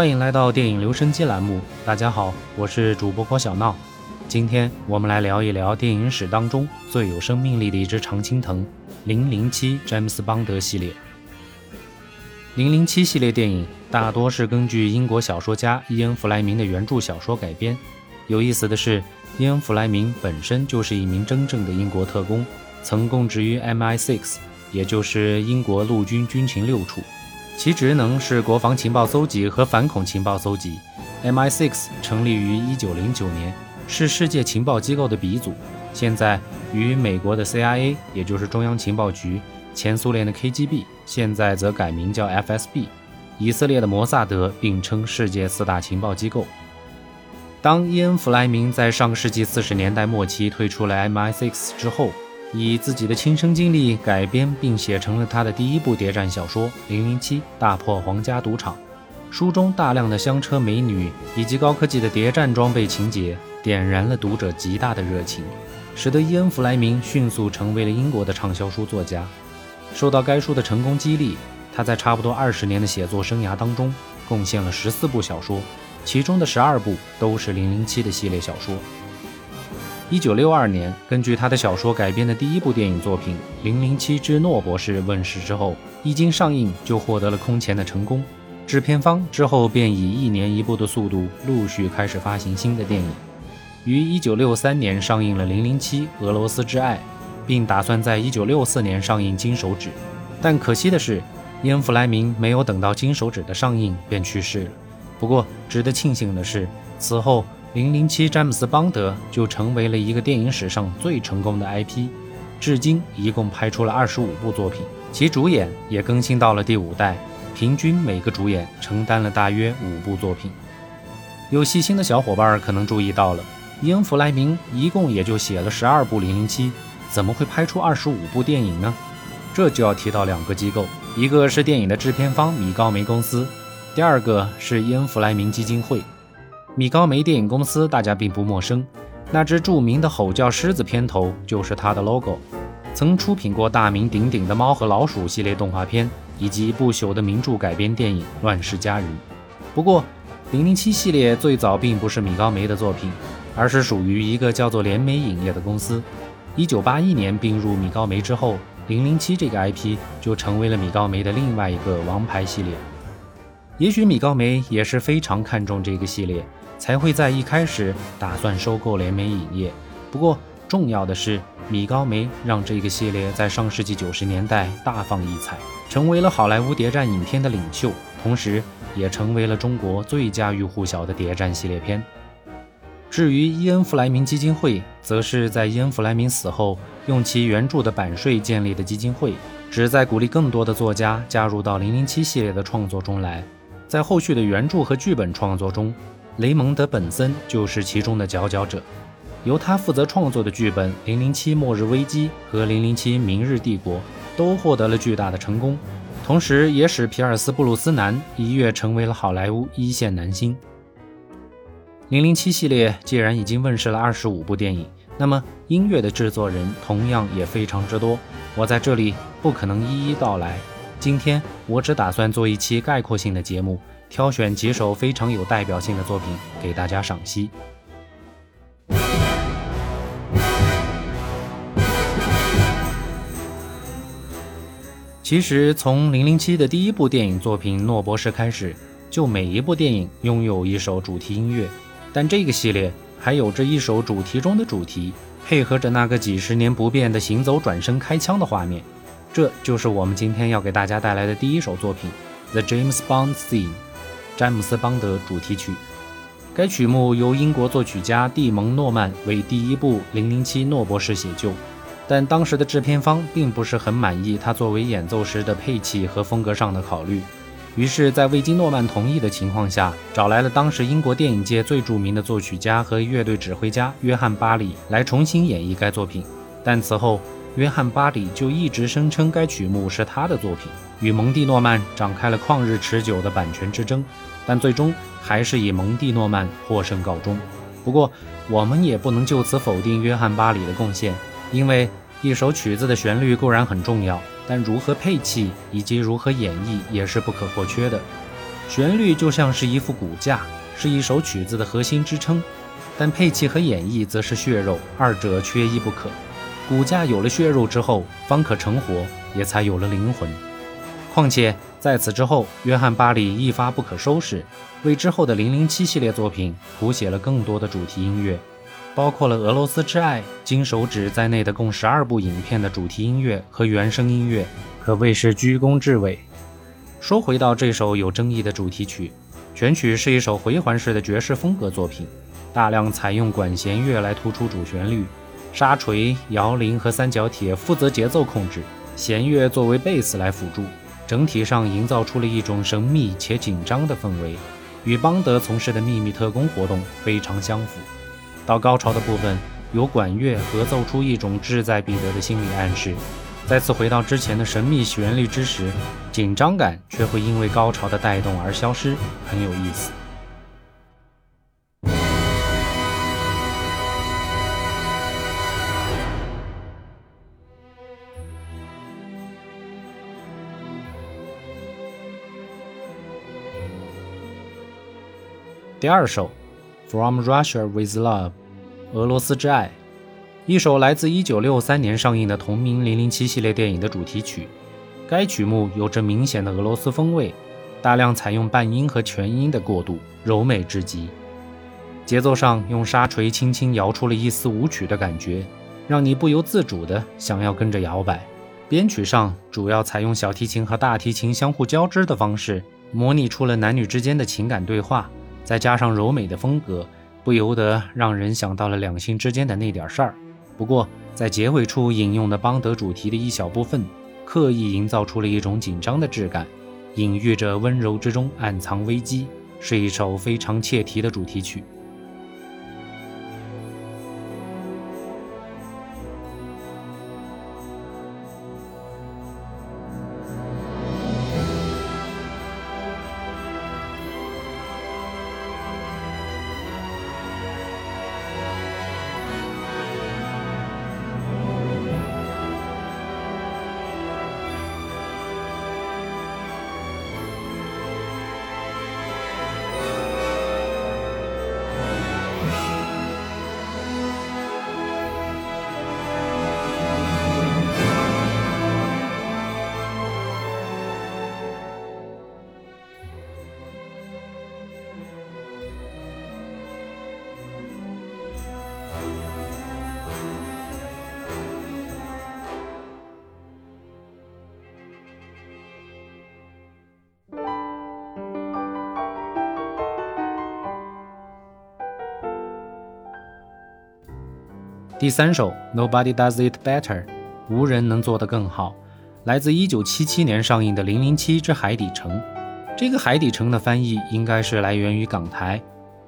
欢迎来到电影留声机栏目。大家好，我是主播郭小闹。今天我们来聊一聊电影史当中最有生命力的一只常青藤——零零七詹姆斯邦德系列。零零七系列电影大多是根据英国小说家伊恩·弗莱明的原著小说改编。有意思的是，伊恩·弗莱明本身就是一名真正的英国特工，曾供职于 MI6，也就是英国陆军军情六处。其职能是国防情报搜集和反恐情报搜集。MI6 成立于1909年，是世界情报机构的鼻祖。现在与美国的 CIA，也就是中央情报局，前苏联的 KGB，现在则改名叫 FSB，以色列的摩萨德并称世界四大情报机构。当伊恩·弗莱明在上个世纪四十年代末期退出了 MI6 之后，以自己的亲身经历改编并写成了他的第一部谍战小说《零零七：大破皇家赌场》。书中大量的香车美女以及高科技的谍战装备情节，点燃了读者极大的热情，使得伊恩·弗莱明迅速成为了英国的畅销书作家。受到该书的成功激励，他在差不多二十年的写作生涯当中，贡献了十四部小说，其中的十二部都是零零七的系列小说。一九六二年，根据他的小说改编的第一部电影作品《零零七之诺博士》问世之后，一经上映就获得了空前的成功。制片方之后便以一年一部的速度陆续开始发行新的电影。于一九六三年上映了《零零七：俄罗斯之爱》，并打算在一九六四年上映《金手指》，但可惜的是，伊恩·弗莱明没有等到《金手指》的上映便去世了。不过，值得庆幸的是，此后。零零七詹姆斯邦德就成为了一个电影史上最成功的 IP，至今一共拍出了二十五部作品，其主演也更新到了第五代，平均每个主演承担了大约五部作品。有细心的小伙伴可能注意到了，伊恩·弗莱明一共也就写了十二部零零七，怎么会拍出二十五部电影呢？这就要提到两个机构，一个是电影的制片方米高梅公司，第二个是伊恩·弗莱明基金会。米高梅电影公司大家并不陌生，那只著名的吼叫狮子片头就是它的 logo。曾出品过大名鼎鼎的《猫和老鼠》系列动画片，以及不朽的名著改编电影《乱世佳人》。不过，《007》系列最早并不是米高梅的作品，而是属于一个叫做联美影业的公司。1981年并入米高梅之后，《007》这个 IP 就成为了米高梅的另外一个王牌系列。也许米高梅也是非常看重这个系列。才会在一开始打算收购联美影业。不过，重要的是，米高梅让这个系列在上世纪九十年代大放异彩，成为了好莱坞谍战影片的领袖，同时也成为了中国最家喻户晓的谍战系列片。至于伊恩·弗莱明基金会，则是在伊恩·弗莱明死后，用其原著的版税建立的基金会，旨在鼓励更多的作家加入到《零零七》系列的创作中来。在后续的原著和剧本创作中，雷蒙德·本森就是其中的佼佼者，由他负责创作的剧本《零零七：末日危机》和《零零七：明日帝国》都获得了巨大的成功，同时也使皮尔斯·布鲁斯南一跃成为了好莱坞一线男星。零零七系列既然已经问世了二十五部电影，那么音乐的制作人同样也非常之多，我在这里不可能一一道来。今天我只打算做一期概括性的节目。挑选几首非常有代表性的作品给大家赏析。其实，从《零零七》的第一部电影作品《诺博士》开始，就每一部电影拥有一首主题音乐。但这个系列还有着一首主题中的主题，配合着那个几十年不变的行走、转身、开枪的画面。这就是我们今天要给大家带来的第一首作品《The James Bond Theme》。詹姆斯邦德主题曲，该曲目由英国作曲家蒂蒙诺曼为第一部《零零七诺博士》写就，但当时的制片方并不是很满意他作为演奏时的配器和风格上的考虑，于是，在未经诺曼同意的情况下，找来了当时英国电影界最著名的作曲家和乐队指挥家约翰巴里来重新演绎该作品，但此后。约翰·巴里就一直声称该曲目是他的作品，与蒙蒂诺曼展开了旷日持久的版权之争，但最终还是以蒙蒂诺曼获胜告终。不过，我们也不能就此否定约翰·巴里的贡献，因为一首曲子的旋律固然很重要，但如何配器以及如何演绎也是不可或缺的。旋律就像是一副骨架，是一首曲子的核心支撑，但配器和演绎则是血肉，二者缺一不可。骨架有了血肉之后，方可成活，也才有了灵魂。况且在此之后，约翰巴里一发不可收拾，为之后的《零零七》系列作品谱写了更多的主题音乐，包括了《俄罗斯之爱》《金手指》在内的共十二部影片的主题音乐和原声音乐，可谓是居功至伟。说回到这首有争议的主题曲，全曲是一首回环式的爵士风格作品，大量采用管弦乐来突出主旋律。沙锤、摇铃和三角铁负责节奏控制，弦乐作为贝斯来辅助，整体上营造出了一种神秘且紧张的氛围，与邦德从事的秘密特工活动非常相符。到高潮的部分，由管乐合奏出一种志在必得的心理暗示。再次回到之前的神秘旋律之时，紧张感却会因为高潮的带动而消失，很有意思。第二首《From Russia with Love》，俄罗斯之爱，一首来自1963年上映的同名《零零七》系列电影的主题曲。该曲目有着明显的俄罗斯风味，大量采用半音和全音的过渡，柔美至极。节奏上用沙锤轻轻摇出了一丝舞曲的感觉，让你不由自主的想要跟着摇摆。编曲上主要采用小提琴和大提琴相互交织的方式，模拟出了男女之间的情感对话。再加上柔美的风格，不由得让人想到了两性之间的那点事儿。不过，在结尾处引用的邦德主题的一小部分，刻意营造出了一种紧张的质感，隐喻着温柔之中暗藏危机，是一首非常切题的主题曲。第三首《Nobody Does It Better》，无人能做得更好，来自1977年上映的《零零七之海底城》。这个“海底城”的翻译应该是来源于港台，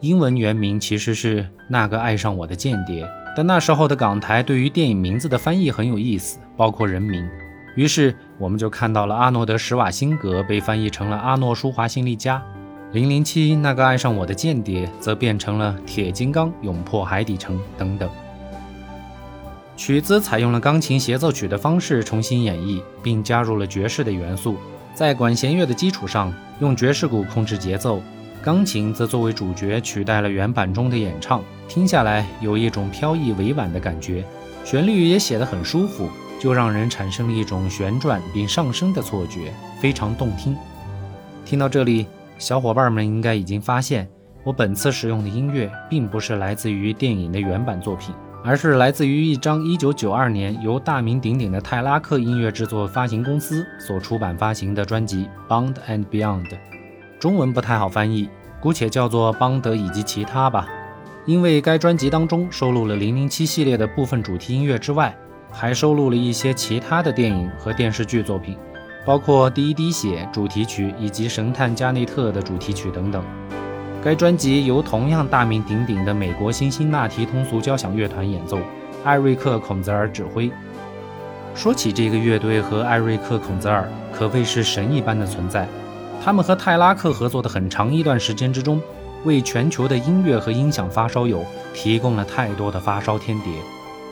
英文原名其实是《那个爱上我的间谍》。但那时候的港台对于电影名字的翻译很有意思，包括人名。于是我们就看到了阿诺德·施瓦辛格被翻译成了阿诺·舒华辛利加，《零零七》那个爱上我的间谍则变成了铁金刚勇破海底城等等。曲子采用了钢琴协奏曲的方式重新演绎，并加入了爵士的元素。在管弦乐的基础上，用爵士鼓控制节奏，钢琴则作为主角取代了原版中的演唱。听下来有一种飘逸委婉的感觉，旋律也写得很舒服，就让人产生了一种旋转并上升的错觉，非常动听。听到这里，小伙伴们应该已经发现，我本次使用的音乐并不是来自于电影的原版作品。而是来自于一张1992年由大名鼎鼎的泰拉克音乐制作发行公司所出版发行的专辑《Bond and Beyond》，中文不太好翻译，姑且叫做《邦德以及其他》吧。因为该专辑当中收录了《007》系列的部分主题音乐之外，还收录了一些其他的电影和电视剧作品，包括《第一滴血》主题曲以及《神探加内特》的主题曲等等。该专辑由同样大名鼎鼎的美国辛辛那提通俗交响乐团演奏，艾瑞克·孔泽尔指挥。说起这个乐队和艾瑞克·孔泽尔，可谓是神一般的存在。他们和泰拉克合作的很长一段时间之中，为全球的音乐和音响发烧友提供了太多的发烧天碟，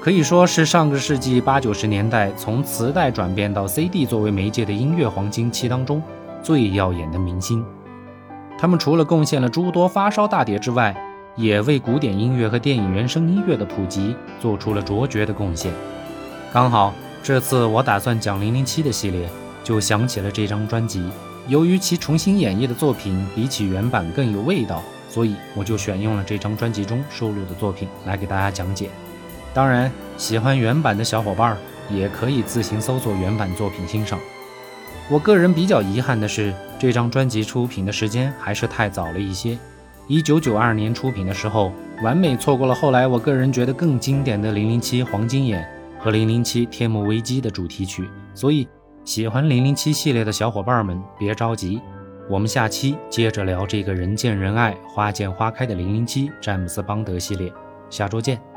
可以说是上个世纪八九十年代从磁带转变到 CD 作为媒介的音乐黄金期当中最耀眼的明星。他们除了贡献了诸多发烧大碟之外，也为古典音乐和电影原声音乐的普及做出了卓绝的贡献。刚好这次我打算讲《零零七》的系列，就想起了这张专辑。由于其重新演绎的作品比起原版更有味道，所以我就选用了这张专辑中收录的作品来给大家讲解。当然，喜欢原版的小伙伴也可以自行搜索原版作品欣赏。我个人比较遗憾的是，这张专辑出品的时间还是太早了一些。一九九二年出品的时候，完美错过了后来我个人觉得更经典的《零零七黄金眼》和《零零七天幕危机》的主题曲。所以，喜欢《零零七》系列的小伙伴们别着急，我们下期接着聊这个人见人爱、花见花开的《零零七》詹姆斯邦德系列。下周见。